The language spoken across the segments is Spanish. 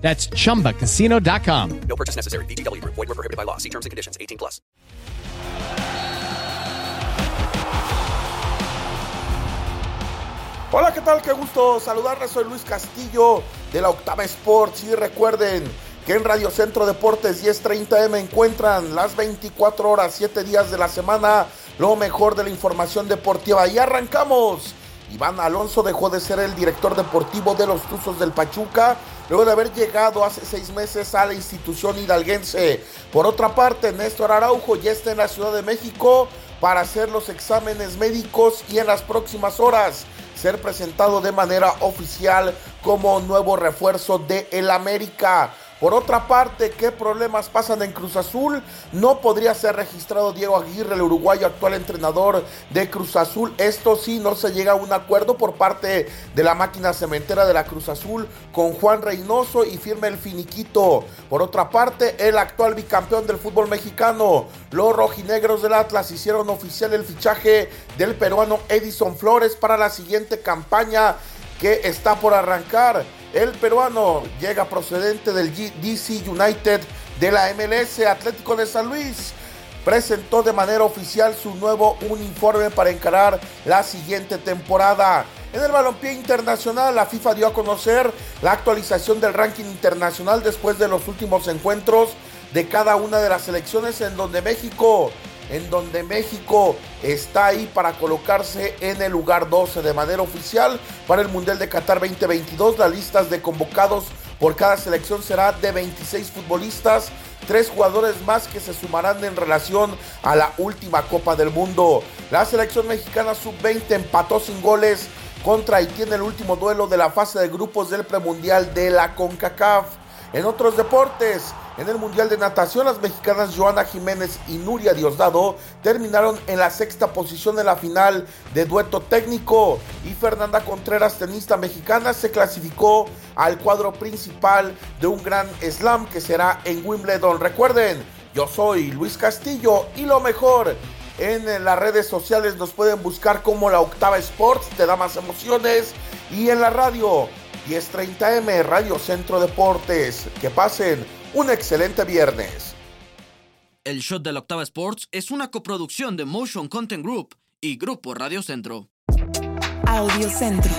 That's chumbacasino.com. No purchase necessary. VGW Group. Void were prohibited by law. See terms and conditions. 18 plus. Hola, ¿qué tal? Qué gusto saludarles. Soy Luis Castillo de la Octava Sports. Y recuerden que en Radio Centro Deportes 1030M encuentran las 24 horas, 7 días de la semana, lo mejor de la información deportiva. Y arrancamos. Iván Alonso dejó de ser el director deportivo de los Tuzos del Pachuca luego de haber llegado hace seis meses a la institución hidalguense. Por otra parte, Néstor Araujo ya está en la Ciudad de México para hacer los exámenes médicos y en las próximas horas ser presentado de manera oficial como nuevo refuerzo de el América. Por otra parte, ¿qué problemas pasan en Cruz Azul? No podría ser registrado Diego Aguirre, el uruguayo actual entrenador de Cruz Azul. Esto sí, no se llega a un acuerdo por parte de la máquina cementera de la Cruz Azul con Juan Reynoso y firme el finiquito. Por otra parte, el actual bicampeón del fútbol mexicano, los rojinegros del Atlas hicieron oficial el fichaje del peruano Edison Flores para la siguiente campaña que está por arrancar. El peruano llega procedente del DC United de la MLS Atlético de San Luis. Presentó de manera oficial su nuevo uniforme para encarar la siguiente temporada. En el balompié internacional, la FIFA dio a conocer la actualización del ranking internacional después de los últimos encuentros de cada una de las selecciones en donde México en donde México está ahí para colocarse en el lugar 12 de manera oficial para el Mundial de Qatar 2022. Las listas de convocados por cada selección será de 26 futbolistas, tres jugadores más que se sumarán en relación a la última Copa del Mundo. La selección mexicana sub-20 empató sin goles contra Haití en el último duelo de la fase de grupos del premundial de la CONCACAF. En otros deportes, en el Mundial de Natación, las mexicanas Joana Jiménez y Nuria Diosdado terminaron en la sexta posición en la final de dueto técnico y Fernanda Contreras, tenista mexicana, se clasificó al cuadro principal de un gran slam que será en Wimbledon. Recuerden, yo soy Luis Castillo y lo mejor. En las redes sociales nos pueden buscar como la Octava Sports, te da más emociones. Y en la radio, 1030M, Radio Centro Deportes. Que pasen un excelente viernes. El Shot de la Octava Sports es una coproducción de Motion Content Group y Grupo Radio Centro. Audio Centro.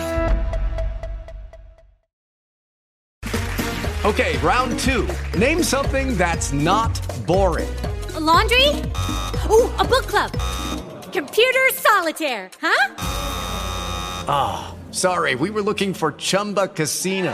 Okay, round two. Name something that's not boring. A laundry? Ooh, a book club. Computer solitaire, huh? Ah, oh, sorry, we were looking for Chumba Casino.